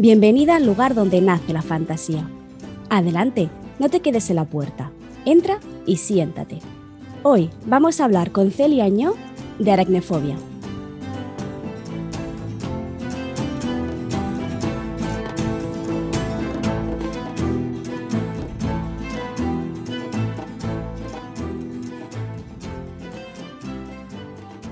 Bienvenida al lugar donde nace la fantasía. Adelante, no te quedes en la puerta. Entra y siéntate. Hoy vamos a hablar con Celia Añó de aracnefobia.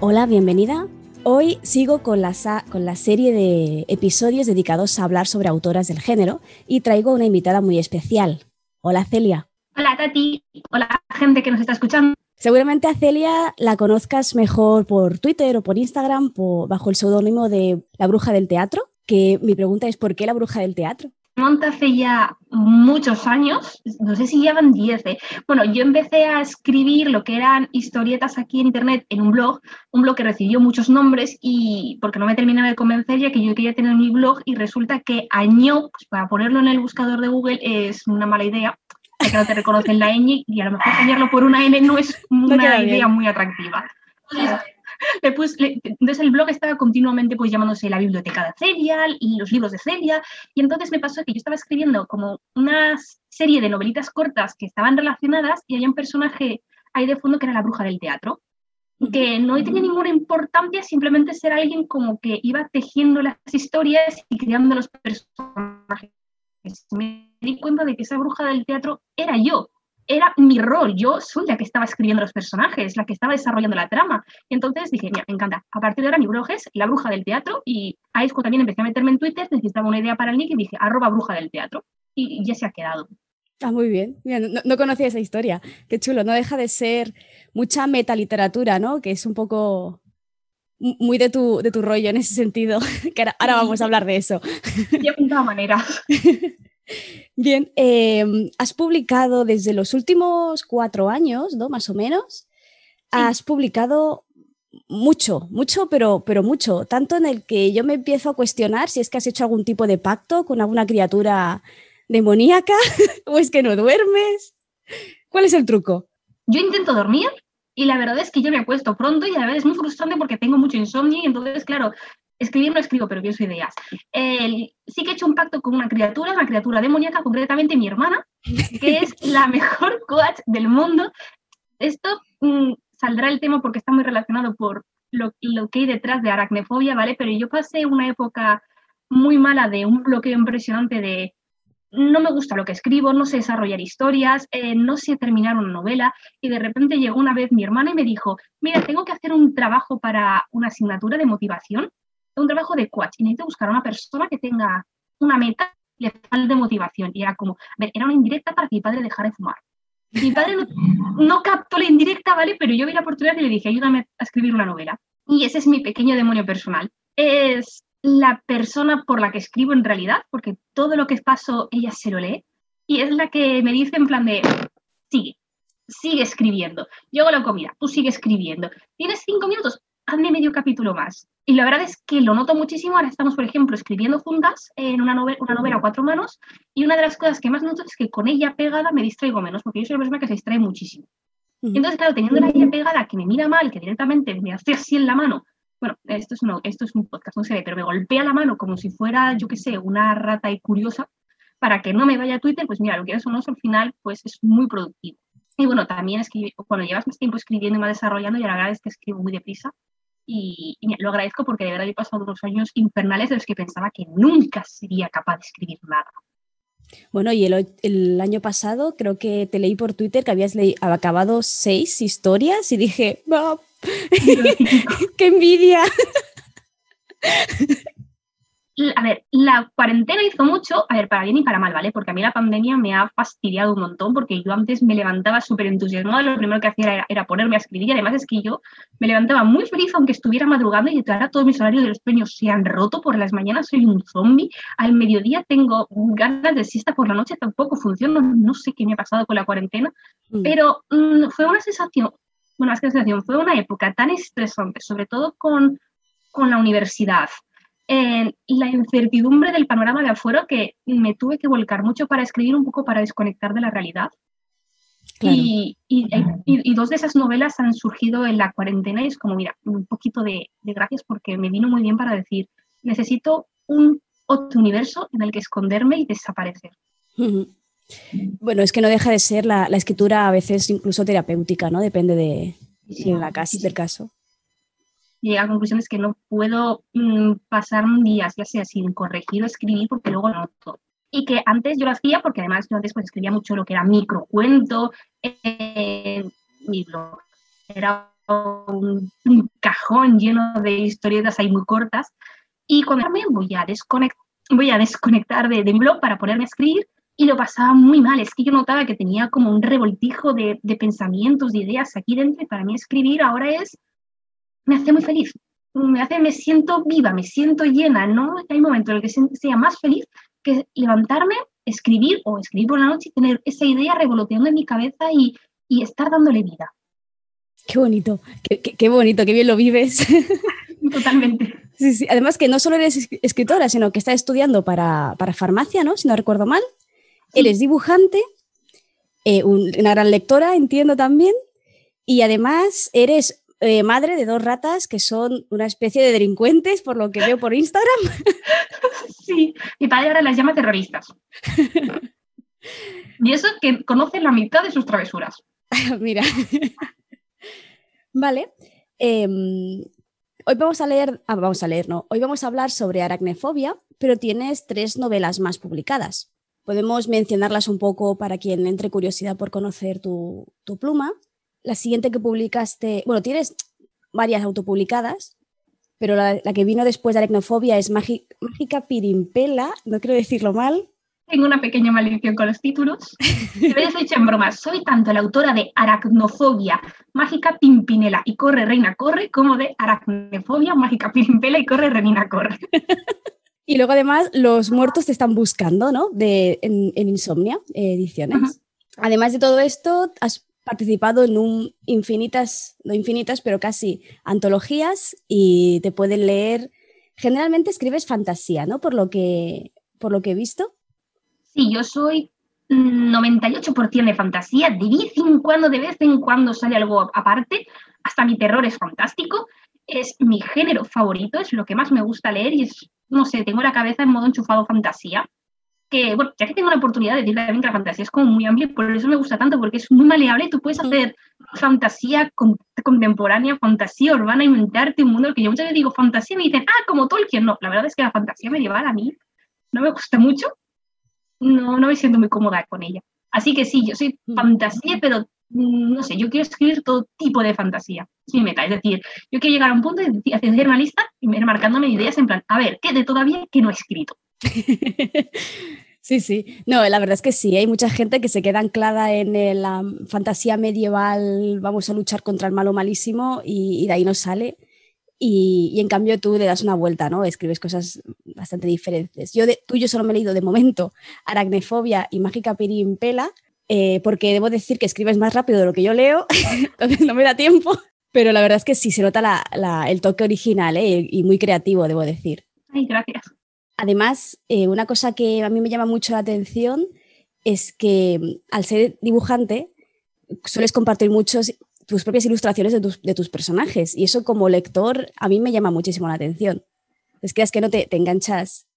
Hola, bienvenida. Hoy sigo con la, con la serie de episodios dedicados a hablar sobre autoras del género y traigo una invitada muy especial. Hola Celia. Hola Tati. Hola gente que nos está escuchando. Seguramente a Celia la conozcas mejor por Twitter o por Instagram bajo el seudónimo de La Bruja del Teatro, que mi pregunta es ¿por qué La Bruja del Teatro? Monta hace ya muchos años, no sé si llevan 10. ¿eh? Bueno, yo empecé a escribir lo que eran historietas aquí en internet en un blog, un blog que recibió muchos nombres y porque no me terminaba de convencer ya que yo quería tener mi blog y resulta que año, pues para ponerlo en el buscador de Google es una mala idea, que no te reconocen la ñ y a lo mejor cambiarlo por una n no es una idea muy atractiva entonces el blog estaba continuamente pues llamándose la biblioteca de Celia y los libros de Celia. Y entonces me pasó que yo estaba escribiendo como una serie de novelitas cortas que estaban relacionadas y había un personaje ahí de fondo que era la bruja del teatro que no tenía ninguna importancia, simplemente ser alguien como que iba tejiendo las historias y creando los personajes. Me di cuenta de que esa bruja del teatro era yo, era mi rol, yo soy la que estaba escribiendo los personajes, la que estaba desarrollando la trama. Y entonces dije, mira, me encanta, a partir de ahora mi blog es La Bruja del Teatro y a eso también empecé a meterme en Twitter, necesitaba una idea para el nick y dije, arroba Bruja del Teatro. Y, ya se ha quedado. Ah, muy bien. no, conocía esa historia. Qué chulo. No deja de ser mucha metaliteratura, ¿no? Que es un poco muy de tu, de tu rollo en ese sentido. Que ahora, vamos a hablar de eso. De todas maneras. Bien, em, has publicado desde los últimos cuatro años, ¿no? Más o menos. Has publicado mucho, mucho, pero, pero mucho. Tanto en el que yo me empiezo a cuestionar si es que has hecho algún tipo de pacto con alguna criatura demoníaca o es que no duermes. ¿Cuál es el truco? Yo intento dormir y la verdad es que yo me acuesto pronto y a veces es muy frustrante porque tengo mucho insomnio y entonces, claro, escribir no escribo, pero pienso ideas. sí que he hecho un pacto con una criatura, una criatura demoníaca, concretamente mi hermana, que es la mejor coach del mundo. Esto mm, saldrá el tema porque está muy relacionado por lo, lo, que hay detrás de aracnefobia, ¿vale? Pero yo pasé una época muy mala de un bloqueo impresionante de no me gusta lo que escribo, no sé desarrollar historias, eh, no sé terminar una novela y de repente llegó una vez mi hermana y me dijo, mira, tengo que hacer un trabajo para una asignatura de motivación un trabajo de coach y necesito buscar a una persona que tenga una meta y le falte motivación. Y era como, a ver, era una indirecta para que mi padre dejara de fumar. Mi padre no, captó la indirecta, ¿vale? Pero yo vi la oportunidad y le dije, ayúdame a escribir una novela. Y ese es mi pequeño demonio personal. Es la persona por la que escribo en realidad, porque todo lo que paso ella se lo lee. Y es la que me dice en plan de, sigue, sigue escribiendo. Yo hago la comida, tú sigue escribiendo. ¿Tienes cinco minutos? Hazme medio capítulo más. Y la verdad es que lo noto muchísimo. Ahora estamos, por ejemplo, escribiendo juntas en una novela, una novela a cuatro manos. Y una de las cosas que más noto es que con ella pegada me distraigo menos, porque yo soy una persona que se distrae muchísimo. Y entonces, claro, teniendo la ella pegada que me mira mal, que directamente me hace así en la mano. Bueno, esto es, esto es un podcast, no ve, pero me golpea la mano como si fuera, yo qué sé, una rata y curiosa, para que no me vaya a Twitter, pues mira, lo que es o no, al final, pues es muy productivo. Y bueno, también escribir, cuando llevas más tiempo escribiendo y más desarrollando, y la verdad es que escribo muy deprisa, y, lo agradezco porque de verdad he pasado unos años infernales de los que pensaba que nunca sería capaz de escribir nada. Bueno, y el, año pasado creo que te leí por Twitter que habías acabado seis historias y dije, ¡qué envidia! a ver, la cuarentena hizo mucho, a ver, para bien y para mal, ¿vale? Porque a mí la pandemia me ha fastidiado un montón porque yo antes me levantaba súper entusiasmada, lo primero que hacía era, ponerme a escribir y además es que yo me levantaba muy feliz aunque estuviera madrugando y ahora todos mis horarios de los sueños se han roto, por las mañanas soy un zombie, al mediodía tengo ganas de siesta, por la noche tampoco funciona, no sé qué me ha pasado con la cuarentena, mm. pero mm, fue una sensación, bueno, más que sensación, fue una época tan estresante, sobre todo con, con la universidad, la incertidumbre del panorama de afuera que me tuve que volcar mucho para escribir un poco para desconectar de la realidad. Y, dos de esas novelas han surgido en la cuarentena y es como, mira, un poquito de, gracias porque me vino muy bien para decir, necesito un otro universo en el que esconderme y desaparecer. Bueno, es que no deja de ser la, escritura a veces incluso terapéutica, ¿no? Depende de, la casa, del caso. Y llega a conclusiones que no puedo mm, pasar un día, ya sea sin corregir o escribir, porque luego noto. Y que antes yo lo hacía, porque además yo antes pues, escribía mucho lo que era microcuento, eh, mi blog era un, cajón lleno de historietas ahí muy cortas. Y cuando me voy a, desconectar, voy a desconectar de, de mi blog para ponerme a escribir, y lo pasaba muy mal. Es que yo notaba que tenía como un revoltijo de, de, pensamientos, de ideas aquí dentro y para mí escribir ahora es, me hace muy feliz. Me hace, me siento viva, me siento llena, ¿no? Hay momentos en el que sea más feliz que levantarme, escribir o escribir por la noche y tener esa idea revoloteando en mi cabeza y, y estar dándole vida. Qué bonito, qué, qué, bonito, qué bien lo vives. Totalmente. Sí, sí. Además que no solo eres escritora, sino que estás estudiando para, para farmacia, ¿no? Si no recuerdo mal. Eres dibujante, eh, una gran lectora, entiendo también, y además eres eh, madre de dos ratas que son una especie de delincuentes, por lo que veo por Instagram. Sí, mi padre ahora las llama terroristas. y eso que conocen la mitad de sus travesuras. Mira. vale. Em, hoy vamos a leer, ah, vamos a leer, no, hoy vamos a hablar sobre aracnefobia, pero tienes tres novelas más publicadas. Podemos mencionarlas un poco para quien entre curiosidad por conocer tu, pluma. La siguiente que publicaste, bueno, tienes varias autopublicadas, pero la, que vino después de Aracnofobia es Mágica Pirimpela, no quiero decirlo mal. Tengo una pequeña maldición con los títulos. Te habéis dicho en broma, soy tanto la autora de Aracnofobia, Mágica Pimpinela y Corre Reina Corre, como de Aracnofobia, Mágica Pirimpela y Corre Reina Corre. Y luego además los muertos te están buscando, ¿no? De, en, Insomnia Ediciones. Además de todo esto, has participado en un infinitas, no infinitas, pero casi antologías y te pueden leer. Generalmente escribes fantasía, ¿no? Por lo que, por lo que he visto. Sí, yo soy 98% de fantasía. De vez en cuando, de vez en cuando sale algo aparte. Hasta mi terror es fantástico. Es mi género favorito, es lo que más me gusta leer y es no sé, tengo la cabeza en modo enchufado fantasía, que, bueno, ya que tengo la oportunidad de decir que la fantasía es como muy amplia, por eso me gusta tanto, porque es muy maleable, tú puedes hacer fantasía contemporánea, fantasía urbana, inventarte un mundo, que yo muchas veces digo fantasía y me dicen, ah, como Tolkien, no, la verdad es que la fantasía medieval a mí no me gusta mucho, no, no me siento muy cómoda con ella. Así que sí, yo soy fantasía, pero Mm, no sé, yo quiero escribir todo tipo de fantasía. Es mi meta. Es decir, yo quiero llegar a un punto de hacer una lista y ir marcándome ideas en plan, a ver, ¿qué de todavía que no he escrito? Sí, sí. No, la verdad es que sí. Hay mucha gente que se queda anclada en la fantasía medieval, vamos a luchar contra el malo malísimo y, de ahí no sale. Y, en cambio tú le das una vuelta, ¿no? Escribes cosas bastante diferentes. Yo de, tú yo solo me he leído de momento Aracnefobia y Mágica Pirimpela, eh, porque debo decir que escribes más rápido de lo que yo leo, entonces no me da tiempo. Pero la verdad es que sí se nota el toque original ¿eh? y muy creativo, debo decir. Ay, gracias. Además, eh, una cosa que a mí me llama mucho la atención es que mm, al ser dibujante sueles compartir muchos tus propias ilustraciones de tus, de tus, personajes y eso como lector a mí me llama muchísimo la atención. Es que es que no te, te enganchas,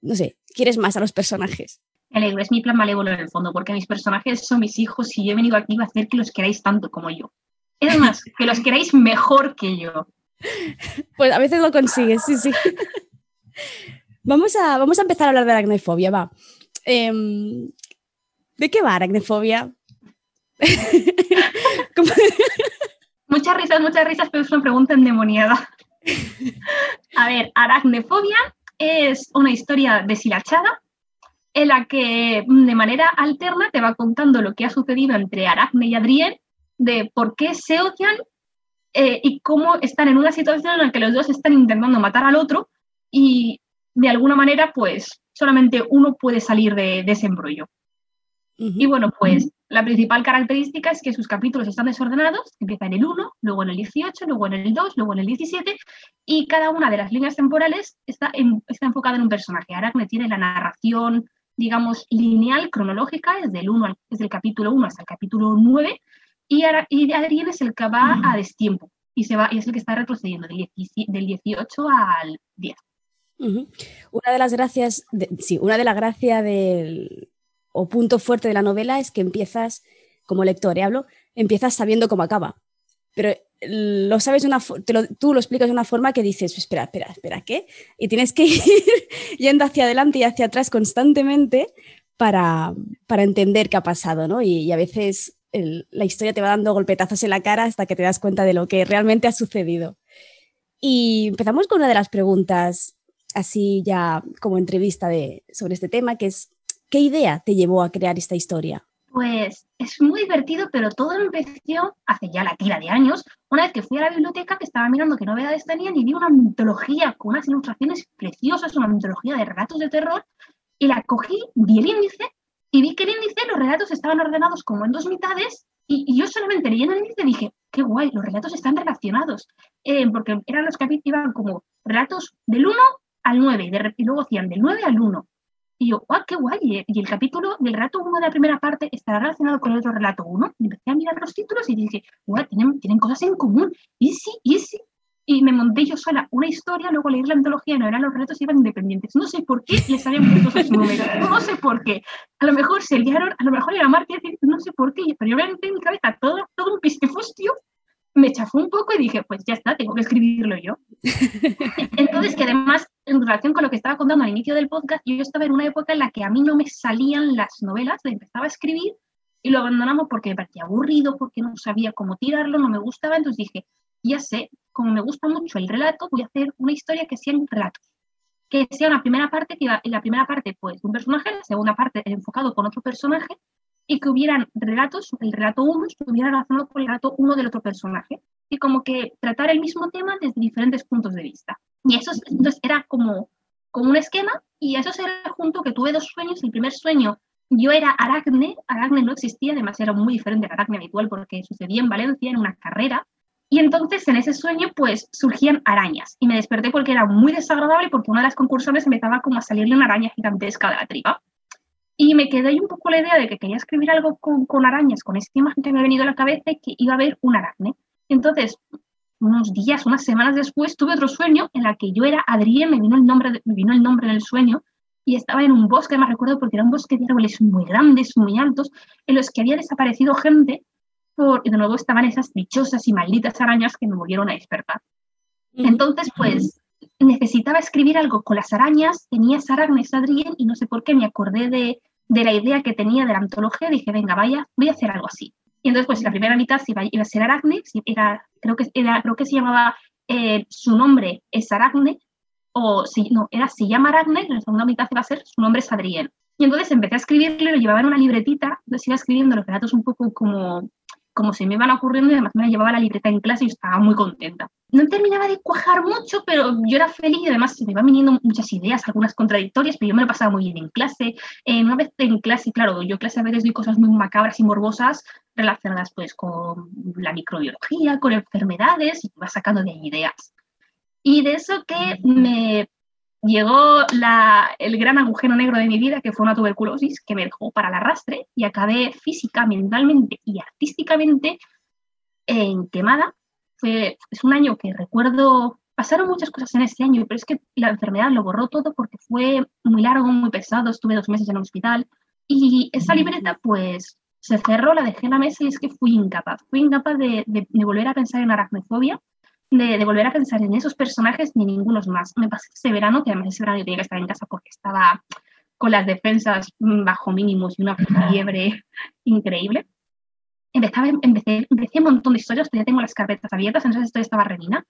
no sé, quieres más a los personajes alegro, es mi plan malévolo en el fondo, porque mis personajes son mis hijos y yo he venido aquí a hacer que los queráis tanto como yo. Es más, que los queráis mejor que yo. Pues a veces lo consigues, sí, sí. Vamos a, vamos a empezar a hablar de la aracnofobia, va. Em, ¿De qué va aracnofobia? muchas risas, muchas risas, pero es una pregunta endemoniada. A ver, aracnofobia es una historia deshilachada en la que mm, de manera alterna te va contando lo que ha sucedido entre Aracne y Adrien, de por qué se odian eh, y cómo están en una situación en la que los dos están intentando matar al otro y de alguna manera pues solamente uno puede salir de, ese embrollo. Y bueno, pues la principal característica es que sus capítulos están desordenados, empieza en el 1, luego en el 18, luego en el 2, luego en el 17, y cada una de las líneas temporales está, está enfocada en un personaje. Aracne tiene la narración, digamos, lineal, cronológica, desde el, 1 desde el capítulo 1 hasta el capítulo 9, y, y Adrián es el que va a destiempo y, se va, y es el que está retrocediendo del, del 18 al 10. Una de las gracias, sí, una de las gracias del, o punto fuerte de la novela es que empiezas, como lector, ¿eh? hablo, empiezas sabiendo cómo acaba. Pero lo sabes una tú lo explicas de una forma que dices, espera, espera, espera, ¿qué? Y tienes que ir yendo hacia adelante y hacia atrás constantemente para, entender qué ha pasado, ¿no? Y, a veces la historia te va dando golpetazos en la cara hasta que te das cuenta de lo que realmente ha sucedido. Y empezamos con una de las preguntas, así ya como entrevista sobre este tema, que es, ¿qué idea te llevó a crear esta historia? Pues es muy divertido, pero todo empezó hace ya la tira de años, una vez que fui a la biblioteca, que estaba mirando qué novedades tenían y vi una mitología con unas ilustraciones preciosas, una mitología de relatos de terror, y la cogí, vi el índice y vi que el índice, los relatos estaban ordenados como en dos mitades y, yo solamente leyendo el índice dije, qué guay, los relatos están relacionados, eh, porque eran los capítulos, iban como relatos del 1 al 9 y, luego hacían del 9 al 1 y yo, ¡ah, qué guay! Y el capítulo del relato 1 de la primera parte estará relacionado con el otro relato 1. Y empecé a mirar los títulos y dije, guay, tienen, tienen cosas en común. Y sí, y sí. Y me monté yo sola una historia, luego leí la antología, no eran los relatos, iban independientes. No sé por qué les habían puesto esos números. No sé por qué. A lo mejor se liaron, a lo mejor era marketing, no sé por qué. Pero yo me en mi cabeza todo, todo un pistifustio me chafó un poco y dije, pues ya está, tengo que escribirlo yo. Entonces, que además, en relación con lo que estaba contando al inicio del podcast, yo estaba en una época en la que a mí no me salían las novelas, empezaba a escribir y lo abandonamos porque me parecía aburrido, porque no sabía cómo tirarlo, no me gustaba, entonces dije, ya sé, como me gusta mucho el relato, voy a hacer una historia que sea un relato. Que sea una primera parte, que en la primera parte, pues, un personaje, la segunda parte enfocado con otro personaje, y que hubieran relatos, el relato 1 estuviera relacionado con el relato 1 del otro personaje, y como que tratar el mismo tema desde diferentes puntos de vista. Y eso entonces era como, como un esquema, y eso se junto que tuve dos sueños. El primer sueño, yo era Aracne, Aracne no existía, además era muy diferente a Aracne habitual porque sucedía en Valencia en una carrera, y entonces en ese sueño pues surgían arañas, y me desperté porque era muy desagradable porque una de las concursantes empezaba como a salirle una araña gigantesca de la tripa. Y me quedé ahí un poco la idea de que quería escribir algo con, con arañas, con esta imagen que me ha venido a la cabeza y que iba a haber un aracne. Entonces, unos días, unas semanas después, tuve otro sueño en el que yo era Adrián, me vino el nombre, me vino el nombre en el sueño, y estaba en un bosque, me recuerdo porque era un bosque de árboles muy grandes, muy altos, en los que había desaparecido gente, por, y de nuevo estaban esas dichosas y malditas arañas que me volvieron a despertar. Entonces, pues, necesitaba escribir algo con las arañas, tenía esa aracnes Adrien y no sé por qué me acordé de, de, la idea que tenía de la antología, dije, venga, vaya, voy a hacer algo así. Y entonces, pues la primera mitad iba, iba a ser Aracne, era, creo, que, era, creo que se llamaba, eh, su nombre es Aracne, o si, no, era se llama Aracne, la segunda mitad iba a ser, su nombre es Adrien. Y entonces empecé a escribirle, lo llevaba en una libretita, entonces iba escribiendo los relatos un poco como como se me iban ocurriendo y además me la llevaba la libreta en clase y estaba muy contenta. No terminaba de cuajar mucho, pero yo era feliz y además se me iban viniendo muchas ideas, algunas contradictorias, pero yo me lo pasaba muy bien en clase. Eh, una vez en clase, claro, yo clase a veces doy cosas muy macabras y morbosas relacionadas pues con la microbiología, con enfermedades y iba sacando de ahí ideas. Y de eso que me llegó el gran agujero negro de mi vida, que fue una tuberculosis que me dejó para el arrastre y acabé física, mentalmente y artísticamente en quemada. Fue, es un año que recuerdo, pasaron muchas cosas en este año, pero es que la enfermedad lo borró todo porque fue muy largo, muy pesado, estuve dos meses en el hospital y esa libreta pues se cerró, la dejé en la mesa y es que fui incapaz, fui incapaz de, de volver a pensar en aracnofobia de, volver a pensar en esos personajes ni ninguno más. Me pasé ese verano, que además ese verano yo tenía que estar en casa porque estaba con las defensas bajo mínimos y una fiebre increíble. Empezaba, empecé, empecé un montón de historias, todavía tengo las carpetas abiertas, en esas historias estaba Revina,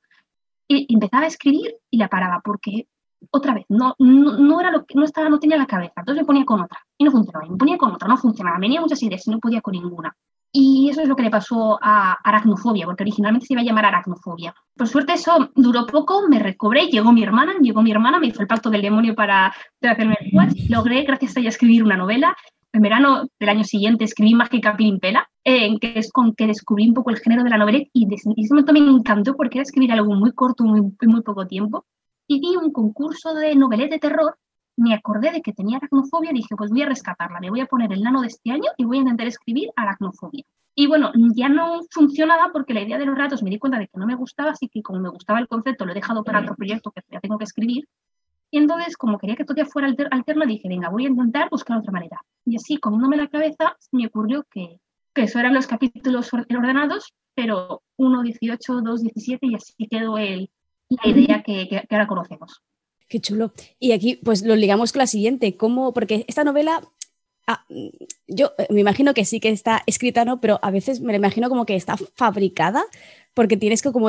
y empezaba a escribir y la paraba porque otra vez, no, no, era lo que no estaba, no tenía la cabeza, entonces me ponía con otra y no funcionaba, me ponía con otra, no funcionaba, venía muchas ideas y no podía con ninguna. Y eso es lo que le pasó a aracnofobia, porque originalmente se iba a llamar aracnofobia. Por suerte eso duró poco, me recobré, llegó mi hermana, llegó mi hermana, me hizo el pacto del demonio para, hacerme el Logré, gracias a ella, escribir una novela. En verano del año siguiente escribí Mágica Pilimpela, en que es con que descubrí un poco el género de la novela y desde ese momento me encantó porque era escribir algo muy corto, muy, muy poco tiempo. Y vi un concurso de novelas de terror me acordé de que tenía aracnofobia y dije, pues voy a rescatarla, me voy a poner el nano de este año y voy a intentar escribir aracnofobia. Y bueno, ya no funcionaba porque la idea de los ratos me di cuenta de que no me gustaba, así que como me gustaba el concepto, lo he dejado para otro proyecto que ya tengo que escribir. Y entonces, como quería que todo fuera alterno, dije, venga, voy a intentar buscar otra manera. Y así, comiéndome la cabeza, me ocurrió que, que eso eran los capítulos ordenados, pero 1, 18, 2, 17, y así quedó el, la idea que, que, ahora conocemos. Qué chulo. Y aquí, pues lo ligamos con la siguiente, ¿cómo? Porque esta novela Ah, yo eh, me imagino que sí que está escrita, ¿no? Pero a veces me la imagino como que está fabricada porque tienes que como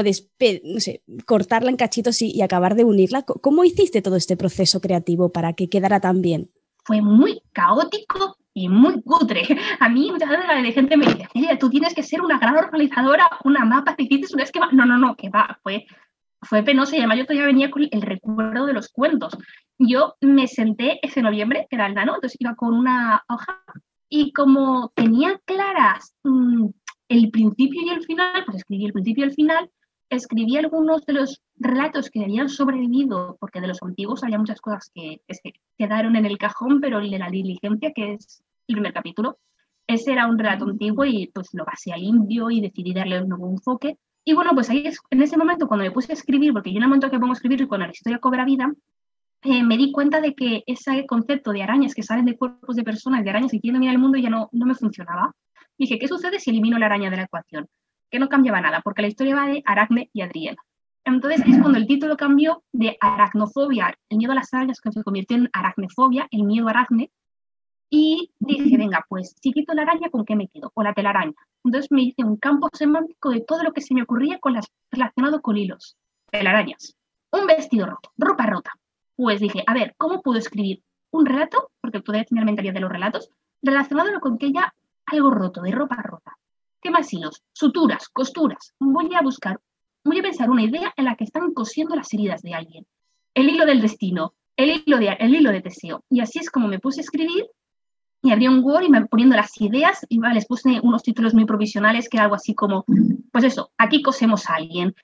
cortarla en cachitos y, acabar de unirla. ¿Cómo hiciste todo este proceso creativo para que quedara tan bien? Fue muy caótico y muy cutre. A mí muchas veces la gente me dice, tú tienes que ser una gran organizadora, una mapa, te hiciste un esquema. No, no, no, que va, fue fue penoso y además yo todavía venía con el recuerdo de los cuentos. Yo me senté ese noviembre, que era el nano, entonces iba con una hoja y como tenía claras mm, el principio y el final, pues escribí el principio y el final, escribí algunos de los relatos que habían sobrevivido, porque de los antiguos había muchas cosas que, que quedaron en el cajón, pero el de la diligencia, que es el primer capítulo, ese era un relato antiguo y pues lo pasé al indio y decidí darle un nuevo enfoque. Y bueno, pues ahí es, en ese momento cuando me puse a escribir, porque yo en el momento que pongo a escribir y cuando la historia cobra vida, eh, me di cuenta de que ese concepto de arañas que salen de cuerpos de personas, de arañas que quieren mirar el mundo, ya no, no me funcionaba. Dije, ¿qué sucede si elimino la araña de la ecuación? Que no cambiaba nada, porque la historia va de Aracne y Adriel. Entonces es cuando el título cambió de aracnofobia, el miedo a las arañas, que se convirtió en aracnefobia, el miedo a aracne, y dije, venga, pues si quito la araña, ¿con qué me quedo? Con la telaraña. Entonces me hice un campo semántico de todo lo que se me ocurría con las, relacionado con hilos, telarañas. Un vestido roto, ropa rota. Pues dije, a ver, ¿cómo puedo escribir un relato? Porque podría tener mentalidad de los relatos, relacionado con que haya algo roto, de ropa rota. ¿Qué más hilos? Suturas, costuras. Voy a buscar, voy a pensar una idea en la que están cosiendo las heridas de alguien. El hilo del destino, el hilo de, el hilo de Teseo. Y así es como me puse a escribir y abrí un Word y me poniendo las ideas y les puse unos títulos muy provisionales que era algo así como, pues eso, aquí cosemos a alguien,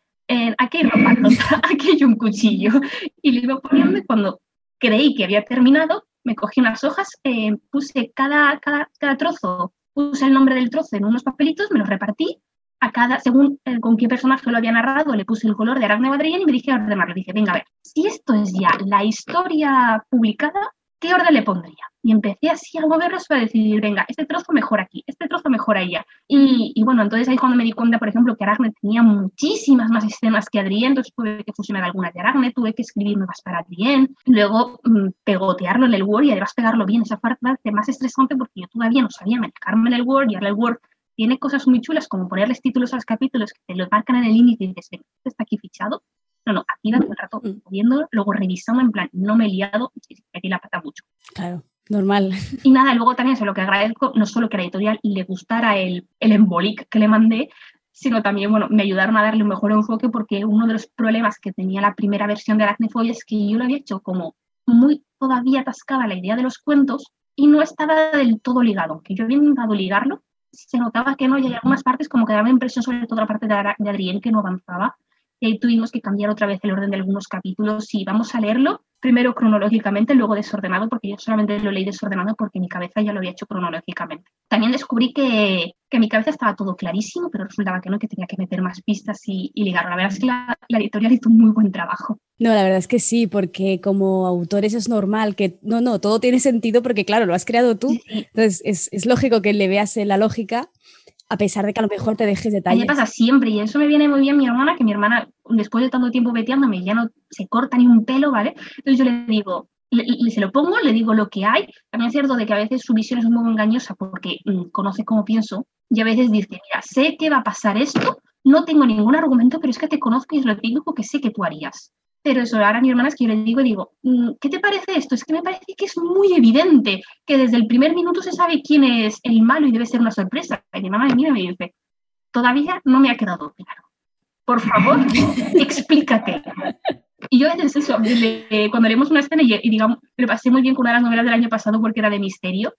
aquí hay ropa aquí hay un cuchillo. Y le iba poniendo y cuando creí que había terminado, me cogí unas hojas, eh, puse cada, cada, cada, trozo, puse el nombre del trozo en unos papelitos, me los repartí a cada, según eh, con qué personaje lo había narrado, le puse el color de Aracne Badrián y me dije a ordenarlo. Dije, venga, a ver, si esto es ya la historia publicada, ¿qué orden le pondría? Y empecé así a moverlos para decidir, venga, este trozo mejor aquí, este trozo mejor allá. Y, bueno, entonces ahí cuando me di cuenta, por ejemplo, que Aracne tenía muchísimas más escenas que Adrien, entonces tuve que fusionar algunas de Aracne, tuve que escribir nuevas para Adrien, luego mm, pegotearlo en el Word y además pegarlo bien. Esa parte más estresante porque yo todavía no sabía manejarme en el Word y ahora el Word tiene cosas muy chulas como ponerles títulos a los capítulos que te lo marcan en el índice y dices, este está aquí fichado. No, no, aquí todo el rato mm. viendo, luego revisando en plan, no me he liado, aquí la pata mucho. Claro, normal. Y nada, luego también se lo que agradezco, no solo que la editorial le gustara el, el embolic que le mandé, sino también, bueno, me ayudaron a darle un mejor enfoque porque uno de los problemas que tenía la primera versión de Aracnefobia es que yo lo había hecho como muy todavía atascada la idea de los cuentos y no estaba del todo ligado. Que yo había intentado ligarlo, se notaba que no, y hay algunas partes como que daba impresión sobre toda la parte de, de Adrián que no avanzaba ahí tuvimos que cambiar otra vez el orden de algunos capítulos y vamos a leerlo primero cronológicamente, luego desordenado, porque yo solamente lo leí desordenado porque mi cabeza ya lo había hecho cronológicamente. También descubrí que, que mi cabeza estaba todo clarísimo, pero resultaba que no, que tenía que meter más pistas y, y ligarlo. La verdad es que la, la, editorial hizo un muy buen trabajo. No, la verdad es que sí, porque como autores es normal que, no, no, todo tiene sentido porque claro, lo has creado tú, sí. entonces es, es lógico que le veas la lógica a pesar de que a lo mejor te dejes detalles. Me pasa siempre y eso me viene muy bien mi hermana, que mi hermana, después de tanto tiempo veteándome, ya no se corta ni un pelo, ¿vale? Entonces yo le digo, le, se lo pongo, le digo lo que hay. También es cierto de que a veces su visión es un poco engañosa porque mmm, conoce cómo pienso y a veces dice, mira, sé que va a pasar esto, no tengo ningún argumento, pero es que te conozco y es lo típico que sé que tú harías. Pero eso, ahora mi hermana es que yo le digo y digo, mm, ¿qué te parece esto? Es que me parece que es muy evidente que desde el primer minuto se sabe quién es el malo y debe ser una sorpresa. Y mi mamá me mira y me dice, todavía no me ha quedado claro. Por favor, explícate. Y yo veces eso, cuando haremos una escena y, y digamos, me pasé muy bien con una de las novelas del año pasado porque era de misterio,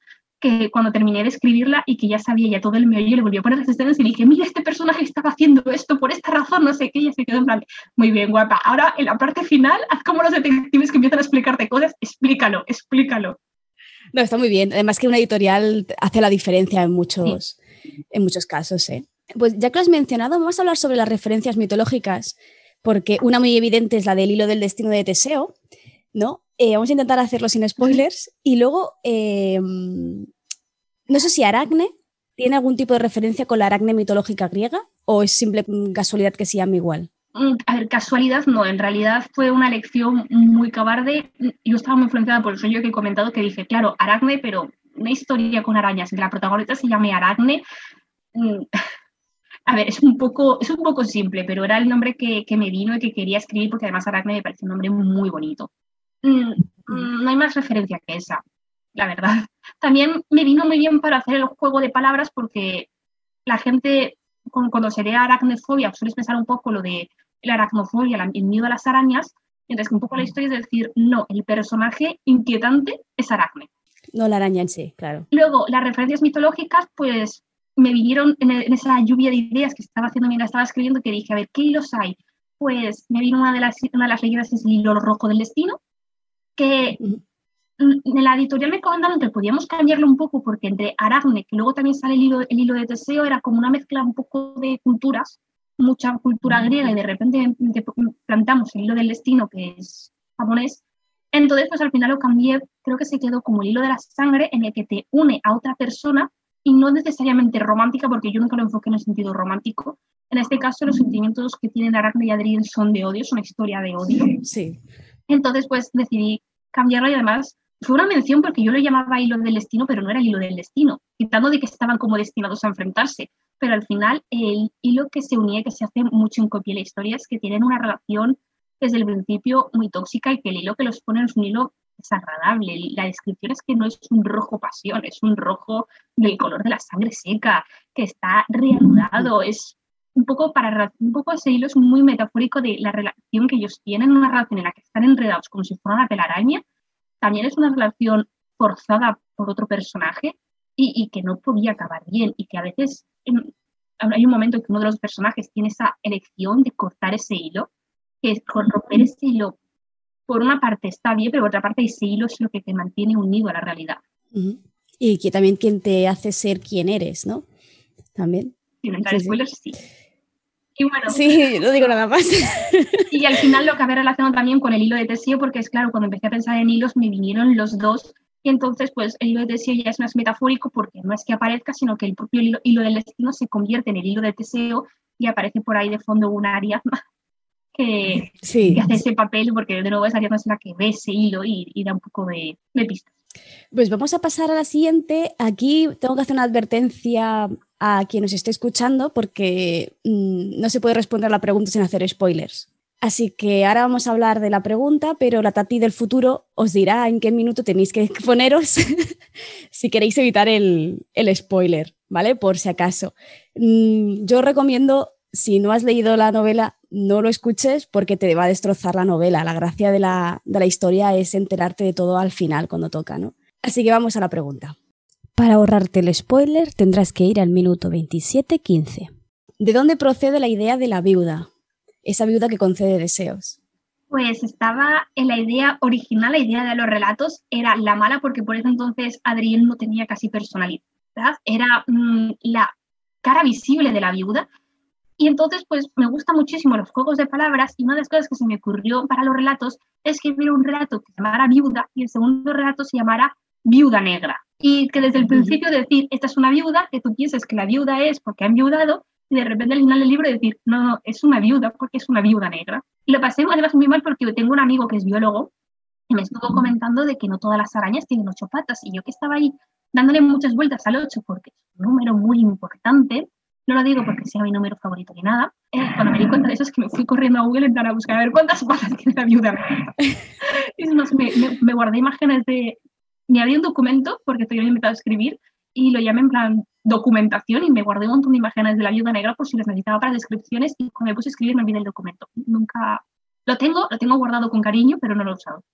que cuando terminé de escribirla y que ya sabía ya todo el meollo, le volví a poner las escenas y le dije, mira, este personaje estaba haciendo esto por esta razón, no sé qué, y se quedó en plan, muy bien, guapa. Ahora, en la parte final, haz como los detectives que empiezan a explicarte cosas, explícalo, explícalo. No, está muy bien. Además que una editorial hace la diferencia en muchos, sí. en muchos casos. ¿eh? Pues ya que lo has mencionado, vamos a hablar sobre las referencias mitológicas, porque una muy evidente es la del hilo del destino de Teseo, ¿no? Eh, vamos a intentar hacerlo sin spoilers. Y luego, em, no sé si Aracne tiene algún tipo de referencia con la Aracne mitológica griega o es simple casualidad que se llame igual. Mm, a ver, casualidad no, en realidad fue una lección muy cobarde. Yo estaba muy influenciada por el sueño que he comentado, que dije, claro, Aracne, pero una historia con arañas, que la protagonista se llame Aracne. Mm, a ver, es un poco, es un poco simple, pero era el nombre que, me vino y que quería escribir porque además Aracne me parece un nombre muy bonito. Mm, no hay más referencia que esa, la verdad. También me vino muy bien para hacer el juego de palabras porque la gente, cuando se ve aracnofobia, suele pensar un poco lo de la aracnofobia, el miedo a las arañas, mientras que un poco la historia es decir, no, el personaje inquietante es aracne. No la araña en sí, claro. Luego, las referencias mitológicas, pues me vinieron en, esa lluvia de ideas que estaba haciendo mientras estaba escribiendo, que dije, a ver, ¿qué hilos hay? Pues me vino una de las, una de las leyendas, es el hilo rojo del destino, que en la editorial me comentaron que podíamos cambiarlo un poco porque entre Aracne, que luego también sale el hilo, el hilo de Teseo, era como una mezcla un poco de culturas, mucha cultura griega y de repente plantamos el hilo del destino, que es japonés. Entonces, pues al final lo cambié, creo que se quedó como el hilo de la sangre en el que te une a otra persona y no necesariamente romántica, porque yo nunca lo enfoqué en el sentido romántico. En este caso, los sentimientos que tienen Aracne y Adrien son de odio, es una historia de odio. Sí. Entonces, pues decidí cambiarlo y además fue una mención porque yo lo llamaba hilo del destino, pero no era el hilo del destino, quitando de que estaban como destinados a enfrentarse. Pero al final, el hilo que se unía, que se hace mucho en la historia, es que tienen una relación desde el principio muy tóxica y que el hilo que los pone es un hilo desagradable. La descripción es que no es un rojo pasión, es un rojo del color de la sangre seca, que está reanudado, es un poco para un poco ese hilo es muy metafórico de la relación que ellos tienen, una relación en la que están enredados como si fuera una telaraña también es una relación forzada por otro personaje y, que no podía acabar bien y que a veces hay un momento en que uno de los personajes tiene esa elección de cortar ese hilo, que es romper ese hilo. Por una parte está bien, pero por otra parte ese hilo es lo que te mantiene unido a la realidad. Y que también quien te hace ser quien eres, ¿no? También. Sin entrar spoilers, sí. Y bueno, sí, no digo nada más. Y al final lo acabé relacionado también con el hilo de Teseo, porque es claro, cuando empecé a pensar en hilos me vinieron los dos. Y entonces, pues el hilo de Teseo ya es más metafórico porque no es que aparezca, sino que el propio hilo, del destino se convierte en el hilo de Teseo y aparece por ahí de fondo una Ariadna que, que hace ese papel, porque de nuevo es Ariadna es la que ve ese hilo y, y da un poco de, de pistas. Pues vamos a pasar a la siguiente. Aquí tengo que hacer una advertencia a quien nos esté escuchando porque mm, no se puede responder la pregunta sin hacer spoilers. Así que ahora vamos a hablar de la pregunta, pero la Tati del futuro os dirá en qué minuto tenéis que poneros si queréis evitar el, spoiler, ¿vale? Por si acaso. Mm, yo recomiendo, si no has leído la novela, no lo escuches porque te va a destrozar la novela. La gracia de la, de la historia es enterarte de todo al final cuando toca, ¿no? Así que vamos a la pregunta. Para ahorrarte el spoiler tendrás que ir al minuto 27.15. ¿De dónde procede la idea de la viuda? Esa viuda que concede deseos. Pues estaba en la idea original, la idea de los relatos era la mala porque por ese entonces Adrián no tenía casi personalidad, era mm, la cara visible de la viuda. Y entonces pues me gustan muchísimo los juegos de palabras y una de las cosas que se me ocurrió para los relatos es que hubiera un relato que se llamara viuda y el segundo relato se llamara viuda negra. Y que desde el principio decir, esta es una viuda, que tú pienses que la viuda es porque han viudado, y de repente al final del libro decir, no, no, es una viuda porque es una viuda negra. Y lo pasé además muy mal porque tengo un amigo que es biólogo y me estuvo comentando de que no todas las arañas tienen ocho patas. Y yo que estaba ahí dándole muchas vueltas al ocho porque es un número muy importante, no lo digo porque sea mi número favorito ni nada. Eh, cuando me di cuenta de eso es que me fui corriendo a Google en plan a buscar a ver cuántas patas tiene la viuda. y me, me, guardé imágenes de, me abrí un documento, porque estoy invitado a escribir, y lo llamé en plan documentación y me guardé un montón de imágenes de la viuda negra por si las necesitaba para descripciones y cuando me puse a escribir me olvidé el documento. Nunca lo tengo, lo tengo guardado con cariño, pero no lo he usado.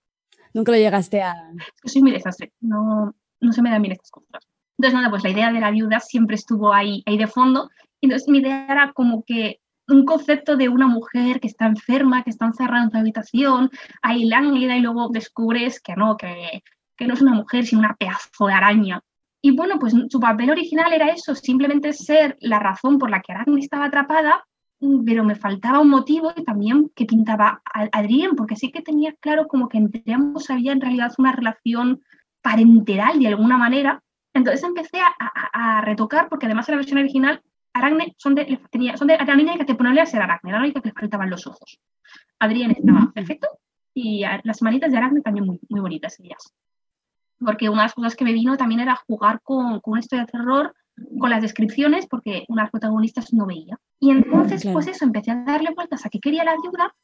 Nunca lo llegaste a... Es que soy muy desastre, no, no se me dan bien estas cosas. Entonces nada, pues la idea de la viuda siempre estuvo ahí, ahí de fondo. Entonces mi idea era como que un concepto de una mujer que está enferma, que está encerrada en su habitación, ahí lánguida y luego descubres que no, que que no es una mujer, sino una pedazo de araña. Y bueno, pues su papel original era eso, simplemente ser la razón por la que Aracne estaba atrapada, pero me faltaba un motivo y también que pintaba a Adrián, porque sí que tenía claro como que entre ambos había en realidad una relación parenteral de alguna manera. Entonces empecé a, retocar, porque además en la versión original, Aracne son de, tenía, son de la niña que te ponerle a ser Aracne, la única que le faltaban los ojos. Adrián estaba perfecto y las manitas de Aracne también muy, muy bonitas ellas. Porque una de las cosas que me vino también era jugar con, con una historia de terror con las descripciones porque unas protagonistas no veía. Y entonces, pues eso, empecé a darle vueltas a que quería la ayuda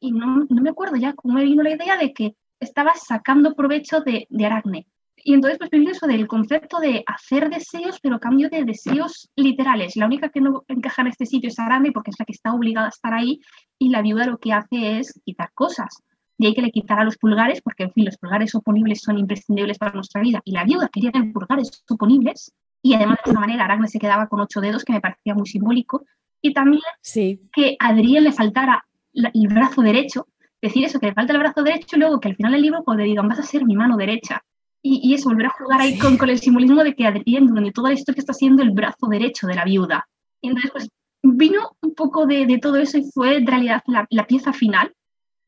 y no, no, me acuerdo ya cómo me vino la idea de que estaba sacando provecho de, de Aracne. Y entonces pues me vino eso del concepto de hacer deseos, pero cambio de deseos literales. La única que no encaja en este sitio es Aracne porque es la que está obligada a estar ahí y la viuda lo que hace es quitar cosas. Y hay que le quitará los pulgares, porque en fin, los pulgares oponibles son imprescindibles para nuestra vida. Y la viuda quería tener pulgares oponibles, y además de esa manera Aracne se quedaba con ocho dedos, que me parecía muy simbólico. Y también que a Adriel le faltara el brazo derecho, decir eso, que le falta el brazo derecho y luego que al final del libro pues, le digan, vas a ser mi mano derecha. Y, y eso, volver a jugar ahí con, con, el simbolismo de que Adriel durante toda la historia está siendo el brazo derecho de la viuda. Y entonces, pues, vino un poco de, de todo eso y fue en realidad la, la, pieza final.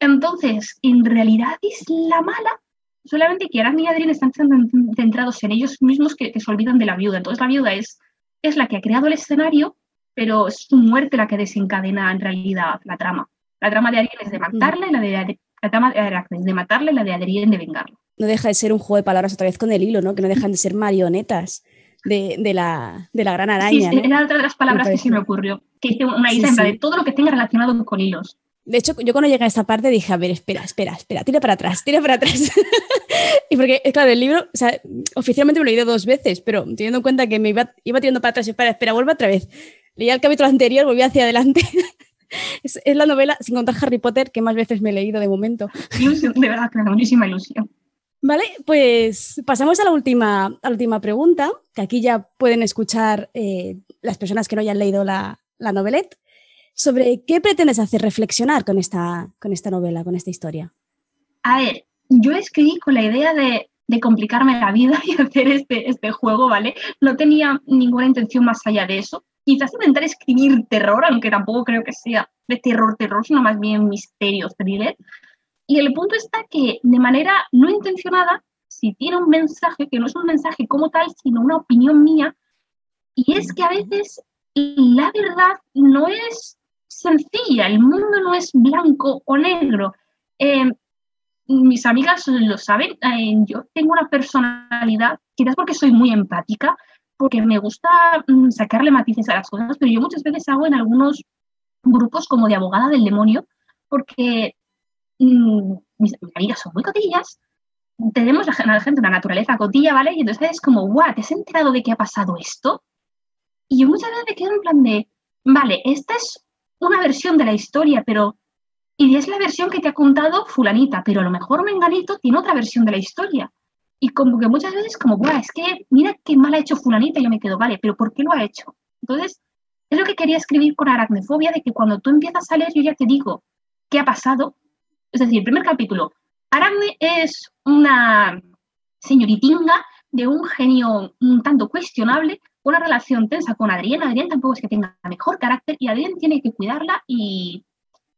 Entonces, en realidad es la mala, solamente que Aracne y Adrián están centrados en ellos mismos que, se olvidan de la viuda. Entonces la viuda es, es la que ha creado el escenario, pero es su muerte la que desencadena en realidad la trama. La trama de Adrián es de matarle, la, de, la trama de de matarle, la de Adrián de vengarlo. No deja de ser un juego de palabras otra vez con el hilo, ¿no? Que no dejan de ser marionetas. De, de, la, de la gran araña. Sí, era otra de las palabras que se me ocurrió. Que hice una isla de todo lo que tenga relacionado con hilos. De hecho, yo cuando llegué a esta parte dije, a ver, espera, espera, espera, tira para atrás, tira para atrás. y porque, claro, el libro, o sea, oficialmente me lo he leído dos veces, pero teniendo en cuenta que me iba, iba tirando para atrás, espera, espera, vuelve otra vez. Leía el capítulo anterior, volví hacia adelante. es, es, la novela, sin contar Harry Potter, que más veces me he leído de momento. Ilusión, de verdad, que muchísima ilusión. Vale, pues pasamos a la última, a la última pregunta, que aquí ya pueden escuchar eh, las personas que no hayan leído la, la novelette sobre qué pretendes hacer reflexionar con esta, con esta novela, con esta historia. A ver, yo escribí con la idea de, complicarme la vida y hacer este, este juego, ¿vale? No tenía ninguna intención más allá de eso. Quizás intentar escribir terror, aunque tampoco creo que sea de terror, terror, sino más bien misterio, thriller. Y el punto está que de manera no intencionada, si tiene un mensaje, que no es un mensaje como tal, sino una opinión mía, y es que a veces la verdad no es sencilla, el mundo no es blanco o negro. Eh, mis amigas lo saben, eh, yo tengo una personalidad, quizás porque soy muy empática, porque me gusta mm, sacarle matices a las cosas, pero yo muchas veces hago en algunos grupos como de abogada del demonio, porque mm, mis, amigas son muy cotillas, tenemos la, gente una naturaleza cotilla, ¿vale? Y entonces es como, guau, ¿te has enterado de qué ha pasado esto? Y yo muchas veces me quedo en plan de, vale, esta es una versión de la historia, pero y es la versión que te ha contado fulanita, pero a lo mejor Menganito tiene otra versión de la historia. Y como que muchas veces como, Buah, es que mira qué mal ha hecho fulanita, yo me quedo, vale, pero ¿por qué lo ha hecho? Entonces, es lo que quería escribir con aracnefobia, de que cuando tú empiezas a leer, yo ya te digo qué ha pasado. Es decir, el primer capítulo, Aracne es una señoritinga de un genio un tanto cuestionable, una relación tensa con Adrián. Adrián tampoco es que tenga mejor carácter y Adrián tiene que cuidarla y,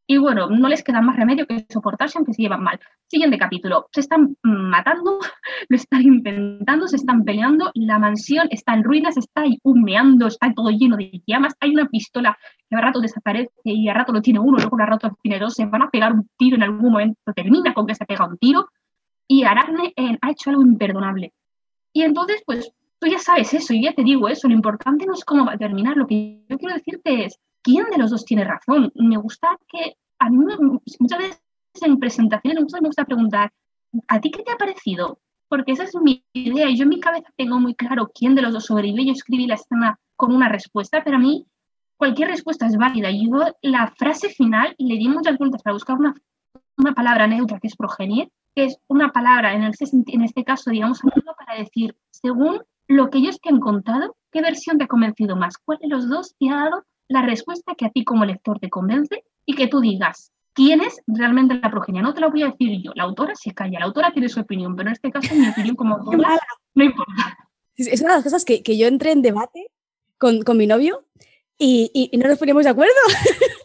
y bueno, no les queda más remedio que soportarse aunque se llevan mal. Siguiente capítulo. Se están matando, lo están intentando, se están peleando, la mansión está en ruinas, está ahí humeando, está todo lleno de llamas. Hay una pistola que a rato desaparece y a rato lo tiene uno, luego a rato lo tiene dos. Se van a pegar un tiro en algún momento, termina con que se pega un tiro. Y Aracne eh, ha hecho algo imperdonable. Y entonces, pues tú ya sabes eso, y ya te digo eso, lo importante no es cómo terminar, lo que yo quiero decirte es, ¿quién de los dos tiene razón? Me gusta que, a mí muchas veces en presentaciones me gusta, preguntar, ¿a ti qué te ha parecido? Porque esa es mi idea, y yo en mi cabeza tengo muy claro quién de los dos sobrevive, yo escribí la escena con una respuesta, pero a mí cualquier respuesta es válida. Yo la frase final le di muchas vueltas para buscar una, una palabra neutra que es progenie, que es una palabra, en, este, en este caso, digamos, para decir, según lo que ellos te han contado, ¿qué versión te ha convencido más? ¿Cuál de los dos te ha dado la respuesta que a ti como lector te convence y que tú digas, ¿quién es realmente la progenia? No te lo voy a decir yo, la autora se calla, la autora tiene su opinión, pero en este caso mi opinión como autora no importa. Es una de las cosas que, que yo entré en debate con, con mi novio y, y, y, no nos poníamos de acuerdo.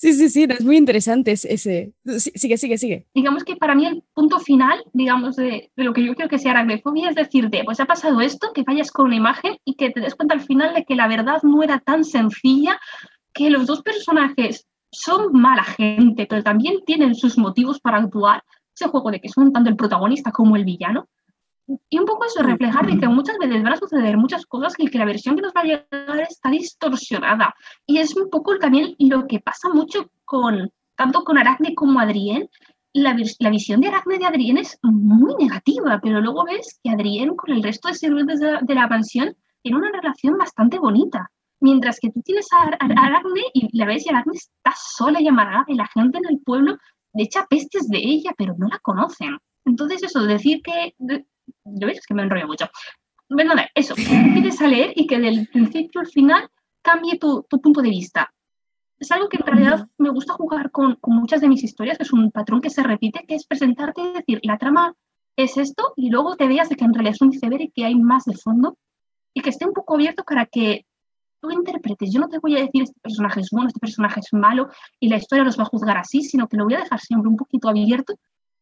Sí, sí, sí, es muy interesante ese. Sigue, sigue, sigue. Digamos que para mí el punto final, digamos, de, lo que yo creo que sea aracnofobia es decirte, pues ha pasado esto, que vayas con una imagen y que te des cuenta al final de que la verdad no era tan sencilla, que los dos personajes son mala gente, pero también tienen sus motivos para actuar. Ese juego de que son tanto el protagonista como el villano. Y un poco eso, reflejar de que muchas veces van a suceder muchas cosas y que la versión que nos va a llegar está distorsionada. Y es un poco también lo que pasa mucho con, tanto con Aracne como Adrien. La, la visión de Aracne de Adrien es muy negativa, pero luego ves que Adrien con el resto de sirvientes de, de la mansión tiene una relación bastante bonita. Mientras que tú tienes a, Aracne y la ves y Aracne está sola y amargada y la gente en el pueblo le echa pestes de ella, pero no la conocen. Entonces eso, decir que ¿Lo ves? Es que me enrollo mucho. Bueno, eso, empieces a leer y que del principio al final cambie tu, tu punto de vista. Es algo que en realidad me gusta jugar con, con, muchas de mis historias, que es un patrón que se repite, que es presentarte y decir, la trama es esto, y luego te veas de que en realidad es un iceberg y que hay más de fondo, y que esté un poco abierto para que tú interpretes. Yo no te voy a decir este personaje es bueno, este personaje es malo, y la historia los va a juzgar así, sino que lo voy a dejar siempre un poquito abierto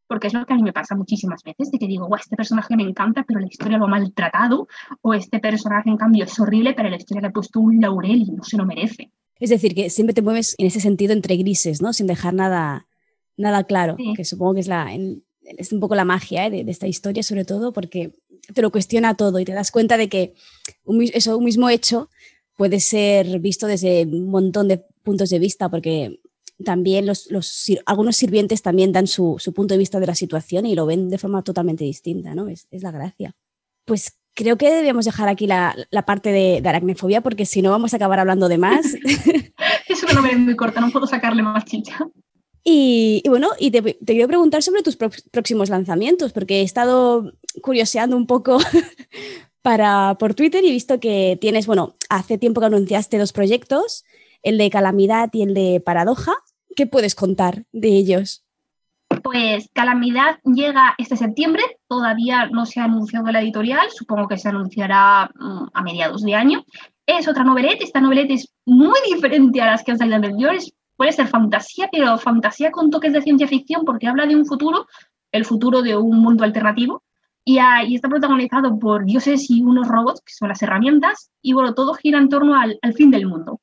porque es lo que a mí me pasa muchísimas veces, de que digo, este personaje me encanta, pero la historia lo ha maltratado, o este personaje en cambio es horrible, pero la historia le ha puesto un laurel y no se lo merece. Es decir, que siempre te mueves en ese sentido entre grises, ¿no? Sin dejar nada, nada claro, que supongo que es, la, es un poco la magia ¿eh? de, esta historia, sobre todo porque te lo cuestiona todo y te das cuenta de que un, eso, un mismo hecho puede ser visto desde un montón de puntos de vista, porque también los, algunos sirvientes también dan su, punto de vista de la situación y lo ven de forma totalmente distinta, ¿no? Es, la gracia. Pues creo que debemos dejar aquí la, parte de, aracnefobia porque si no vamos a acabar hablando de más. es una novela muy corta, no puedo sacarle más chicha. Y, bueno, y te, quiero preguntar sobre tus próximos lanzamientos, porque he estado curioseando un poco para, por Twitter y he visto que tienes, bueno, hace tiempo que anunciaste dos proyectos, el de Calamidad y el de Paradoja. ¿Qué puedes contar de ellos? Pues Calamidad llega este septiembre, todavía no se ha anunciado la editorial, supongo que se anunciará mm, a mediados de año. Es otra novelette, esta novelette es muy diferente a las que han salido anteriores, puede ser fantasía, pero fantasía con toques de ciencia ficción porque habla de un futuro, el futuro de un mundo alternativo, y, está protagonizado por dioses y unos robots, que son las herramientas, y bueno, todo gira en torno al fin del mundo.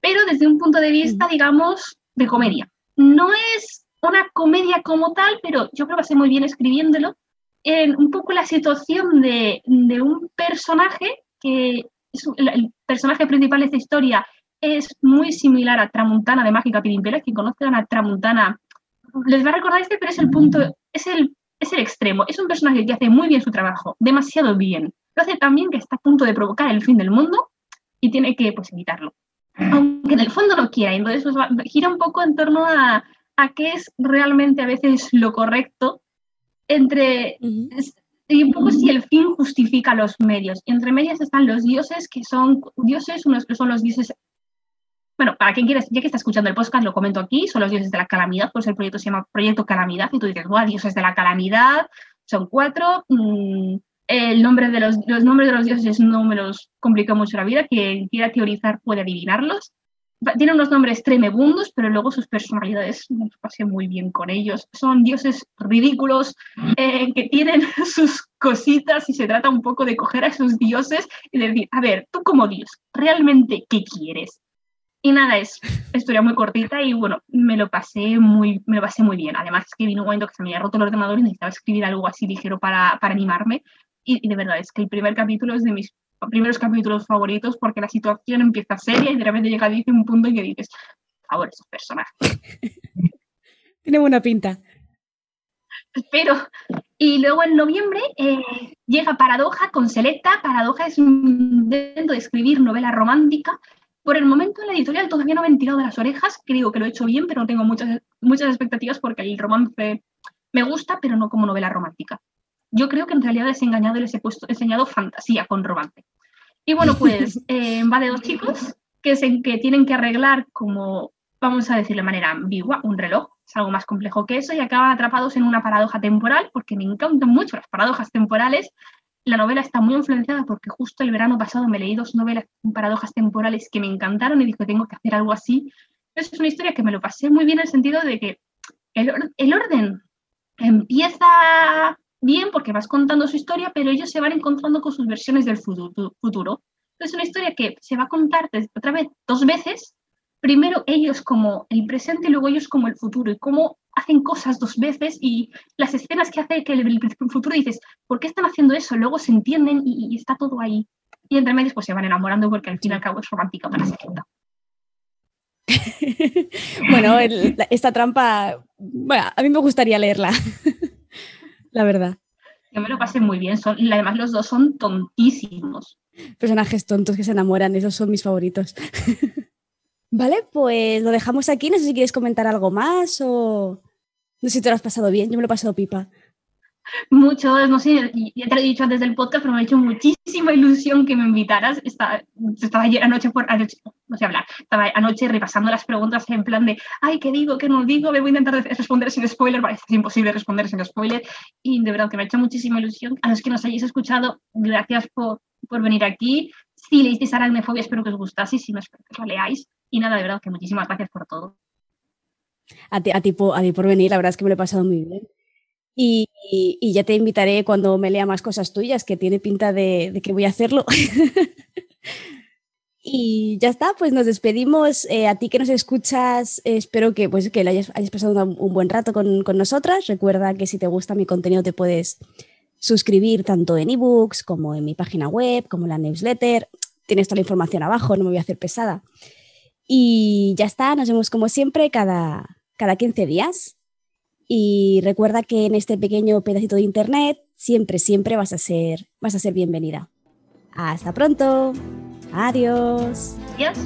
Pero desde un punto de vista, digamos, de comedia. No es una comedia como tal, pero yo creo que hace muy bien escribiéndolo. En un poco la situación de, de un personaje que es, el, personaje principal de esta historia es muy similar a Tramuntana de Mágica Pirimpela. Quien conozcan a Tramuntana les va a recordar este, pero es el punto, es el, es el extremo. Es un personaje que hace muy bien su trabajo, demasiado bien. Lo hace también que está a punto de provocar el fin del mundo y tiene que pues, evitarlo aunque en el fondo no quiera. Entonces pues, gira un poco en torno a, a, qué es realmente a veces lo correcto entre... Y un poco si el fin justifica los medios. Y entre medias están los dioses, que son dioses, unos que son los dioses bueno, para quien quiera, ya que está escuchando el podcast, lo comento aquí, son los dioses de la calamidad, pues el proyecto se llama Proyecto Calamidad, y tú dices, ¡guau, dioses de la calamidad! Son cuatro, mm, el nombre de los, los nombres de los dioses no me los complica mucho la vida, quien quiera teorizar puede adivinarlos. Tienen unos nombres tremebundos, pero luego sus personalidades nos pasan muy bien con ellos. Son dioses ridículos eh, que tienen sus cositas y se trata un poco de coger a esos dioses y decir, a ver, tú como Dios, ¿realmente qué quieres? Y nada, es historia muy cortita y bueno, me lo pasé muy, me lo pasé muy bien. Además es que vino un momento que se me había roto el ordenador y necesitaba escribir algo así ligero para, para animarme y, de verdad, es que el primer capítulo es de mis primeros capítulos favoritos porque la situación empieza seria y de repente llega dice un punto en que dices, ahora esos personajes. Tiene buena pinta. Pero, y luego en noviembre eh, llega Paradoja con Selecta. Paradoja es un intento de escribir novela romántica. Por el momento en la editorial todavía no me han tirado de las orejas, creo que lo he hecho bien, pero no tengo muchas, muchas expectativas porque el romance me gusta, pero no como novela romántica yo creo que en realidad he engañado y les he puesto, enseñado fantasía con romance. Y bueno, pues eh, va de dos chicos que, es que tienen que arreglar como, vamos a decir de manera ambigua, un reloj, es algo más complejo que eso, y acaban atrapados en una paradoja temporal, porque me encantan mucho las paradojas temporales. La novela está muy influenciada porque justo el verano pasado me leí dos novelas con paradojas temporales que me encantaron y dije, tengo que hacer algo así. Es una historia que me lo pasé muy bien en el sentido de que el, el orden empieza bien porque vas contando su historia, pero ellos se van encontrando con sus versiones del futuro. Es una historia que se va a contar otra vez dos veces, primero ellos como el presente y luego ellos como el futuro, y cómo hacen cosas dos veces y las escenas que hace que el, futuro dices, ¿por qué están haciendo eso? Luego se entienden y, está todo ahí. Y entre medios pues se van enamorando porque al fin y al cabo es romántica para segunda. bueno, esta trampa, a mí me gustaría leerla, la verdad. Yo me lo pasé muy bien, son, y además los dos son tontísimos. Personajes tontos que se enamoran, esos son mis favoritos. vale, pues lo dejamos aquí, no sé si quieres comentar algo más o... No sé si te lo has pasado bien, yo me lo he pasado pipa. Mucho, no sé, ya te lo he dicho antes del podcast, pero me ha hecho muchísima ilusión que me invitaras. Estaba, ayer anoche por anoche, no sé hablar, estaba anoche repasando las preguntas en plan de, ay, ¿qué digo? ¿Qué no digo? Me voy a intentar responder sin spoiler, parece imposible responder sin spoiler. Y de verdad que me ha hecho muchísima ilusión. A los que nos hayáis escuchado, gracias por, por venir aquí. Si leísteis Aracnefobia, espero que os gustase, si no, espero que lo leáis. Y nada, de verdad que muchísimas gracias por todo. A ti, a ti, a ti por venir, la verdad es que me lo he pasado muy bien. Y, ya te invitaré cuando me lea más cosas tuyas, que tiene pinta de, que voy a hacerlo. y ya está, pues nos despedimos. Eh, a ti que nos escuchas, espero que, pues, que hayas, pasado un buen rato con, con, nosotras. Recuerda que si te gusta mi contenido te puedes suscribir tanto en ebooks como en mi página web, como en la newsletter. Tienes toda la información abajo, no me voy a hacer pesada. Y ya está, nos vemos como siempre cada, cada 15 días. Y recuerda que en este pequeño pedacito de internet siempre, siempre vas a ser, vas a ser bienvenida. Hasta pronto. Adiós. Adiós.